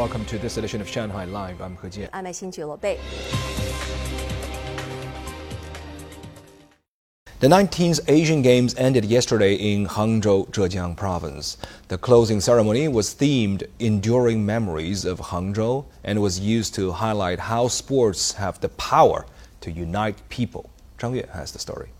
Welcome to this edition of Shanghai Live. I'm He Jian. I'm Xin Bei. The 19th Asian Games ended yesterday in Hangzhou, Zhejiang province. The closing ceremony was themed Enduring Memories of Hangzhou and was used to highlight how sports have the power to unite people. Zhang Yue has the story.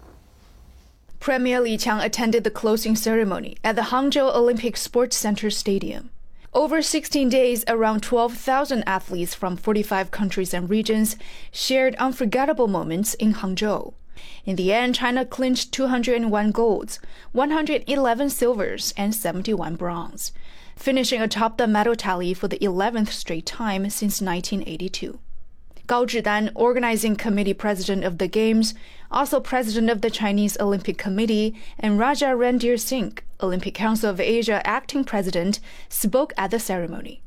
Premier Li Qiang attended the closing ceremony at the Hangzhou Olympic Sports Center Stadium. Over 16 days, around 12,000 athletes from 45 countries and regions shared unforgettable moments in Hangzhou. In the end, China clinched 201 golds, 111 silvers, and 71 bronze, finishing atop the medal tally for the 11th straight time since 1982. Gao Zhidan, organizing committee president of the Games, also president of the Chinese Olympic Committee, and Raja Randhir Singh, Olympic Council of Asia acting president, spoke at the ceremony.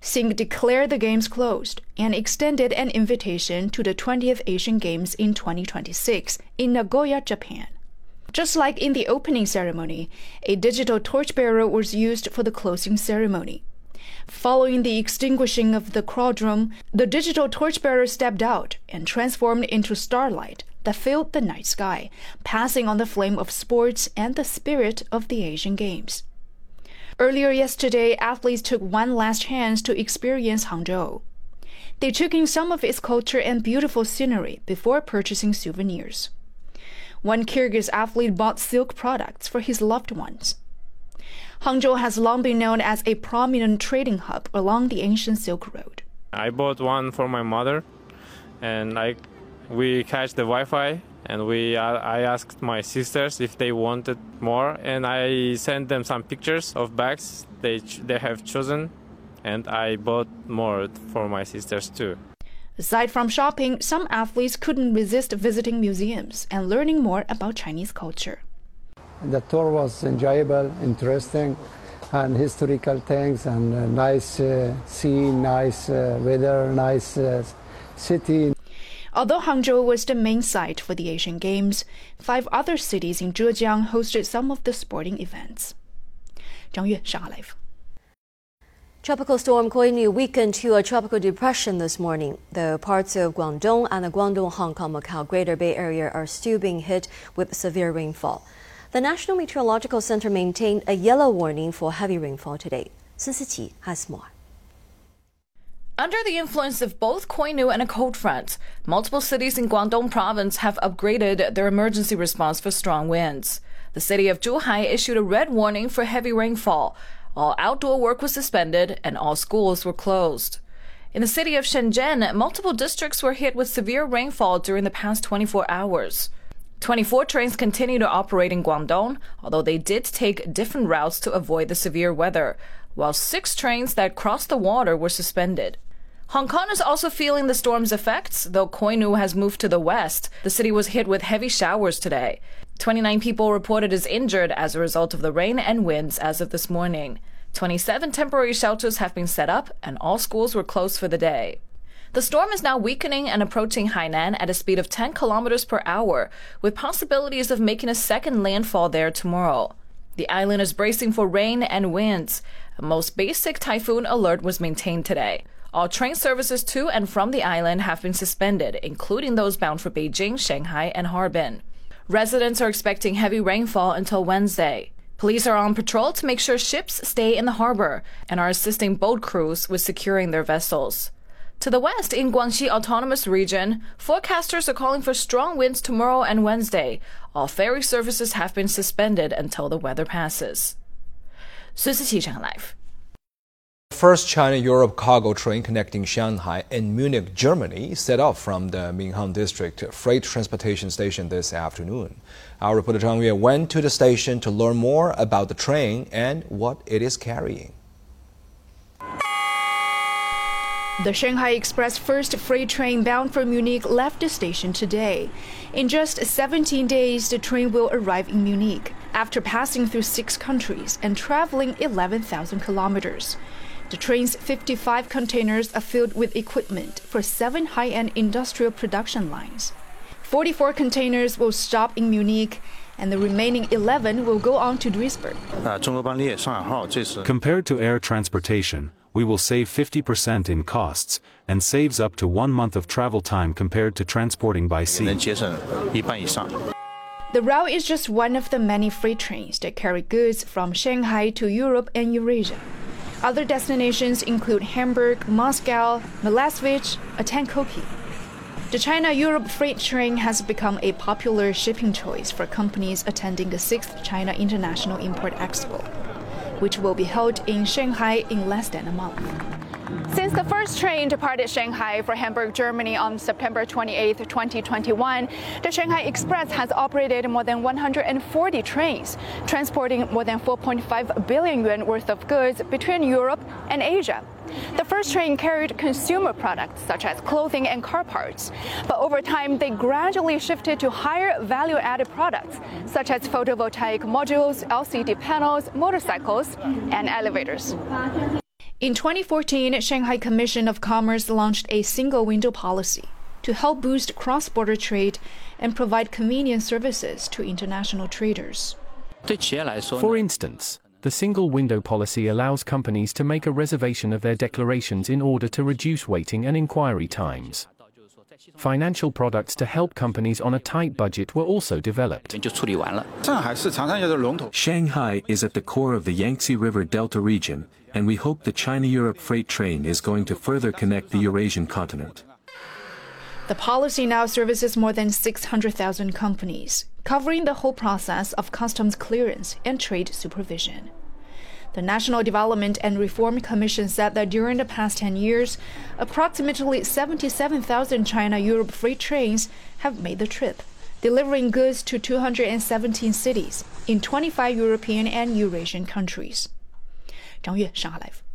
Singh declared the Games closed and extended an invitation to the 20th Asian Games in 2026 in Nagoya, Japan. Just like in the opening ceremony, a digital torchbearer was used for the closing ceremony. Following the extinguishing of the cauldron, the digital torchbearer stepped out and transformed into starlight that filled the night sky, passing on the flame of sports and the spirit of the Asian Games. Earlier yesterday, athletes took one last chance to experience Hangzhou. They took in some of its culture and beautiful scenery before purchasing souvenirs. One Kyrgyz athlete bought silk products for his loved ones. Hangzhou has long been known as a prominent trading hub along the ancient Silk Road. I bought one for my mother, and I we catch the Wi-Fi, and we I asked my sisters if they wanted more, and I sent them some pictures of bags they they have chosen, and I bought more for my sisters too. Aside from shopping, some athletes couldn't resist visiting museums and learning more about Chinese culture. The tour was enjoyable, interesting, and historical things, and uh, nice uh, sea, nice uh, weather, nice uh, city. Although Hangzhou was the main site for the Asian Games, five other cities in Zhejiang hosted some of the sporting events. Zhang Yue, Shanghai Live. Tropical storm Koinu weakened to a tropical depression this morning. The parts of Guangdong and the Guangdong, Hong Kong, Macau Greater Bay Area are still being hit with severe rainfall. The National Meteorological Center maintained a yellow warning for heavy rainfall today. Sun Siqi has more. Under the influence of both Koinu and a cold front, multiple cities in Guangdong province have upgraded their emergency response for strong winds. The city of Zhuhai issued a red warning for heavy rainfall. All outdoor work was suspended and all schools were closed. In the city of Shenzhen, multiple districts were hit with severe rainfall during the past 24 hours. 24 trains continue to operate in Guangdong, although they did take different routes to avoid the severe weather, while six trains that crossed the water were suspended. Hong Kong is also feeling the storm's effects, though Koinu has moved to the west. The city was hit with heavy showers today. 29 people reported as injured as a result of the rain and winds as of this morning. 27 temporary shelters have been set up, and all schools were closed for the day. The storm is now weakening and approaching Hainan at a speed of 10 kilometers per hour, with possibilities of making a second landfall there tomorrow. The island is bracing for rain and winds. A most basic typhoon alert was maintained today. All train services to and from the island have been suspended, including those bound for Beijing, Shanghai, and Harbin. Residents are expecting heavy rainfall until Wednesday. Police are on patrol to make sure ships stay in the harbor and are assisting boat crews with securing their vessels. To the west, in Guangxi Autonomous Region, forecasters are calling for strong winds tomorrow and Wednesday. All ferry services have been suspended until the weather passes. Live. First China-Europe cargo train connecting Shanghai and Munich, Germany, set off from the Minhang District Freight Transportation Station this afternoon. Our reporter Zhang Yue went to the station to learn more about the train and what it is carrying. The Shanghai Express first freight train bound for Munich left the station today. In just 17 days, the train will arrive in Munich after passing through six countries and traveling 11,000 kilometers. The train's 55 containers are filled with equipment for seven high end industrial production lines. 44 containers will stop in Munich, and the remaining 11 will go on to Duisburg. Uh, Compared to air transportation, we will save 50% in costs and saves up to one month of travel time compared to transporting by sea. The route is just one of the many freight trains that carry goods from Shanghai to Europe and Eurasia. Other destinations include Hamburg, Moscow, Malaszewicze, Otenkoki. The China Europe freight train has become a popular shipping choice for companies attending the 6th China International Import Expo, which will be held in Shanghai in less than a month. Since the first train departed Shanghai for Hamburg, Germany on September 28, 2021, the Shanghai Express has operated more than 140 trains, transporting more than 4.5 billion yuan worth of goods between Europe and Asia. The first train carried consumer products such as clothing and car parts, but over time they gradually shifted to higher value added products such as photovoltaic modules, LCD panels, motorcycles, and elevators. In 2014, Shanghai Commission of Commerce launched a single window policy to help boost cross border trade and provide convenient services to international traders. For instance, the single window policy allows companies to make a reservation of their declarations in order to reduce waiting and inquiry times. Financial products to help companies on a tight budget were also developed. Shanghai is at the core of the Yangtze River Delta region, and we hope the China Europe freight train is going to further connect the Eurasian continent. The policy now services more than 600,000 companies, covering the whole process of customs clearance and trade supervision. The National Development and Reform Commission said that during the past 10 years, approximately 77,000 China Europe freight trains have made the trip, delivering goods to 217 cities in 25 European and Eurasian countries. 张悦，上海 Live。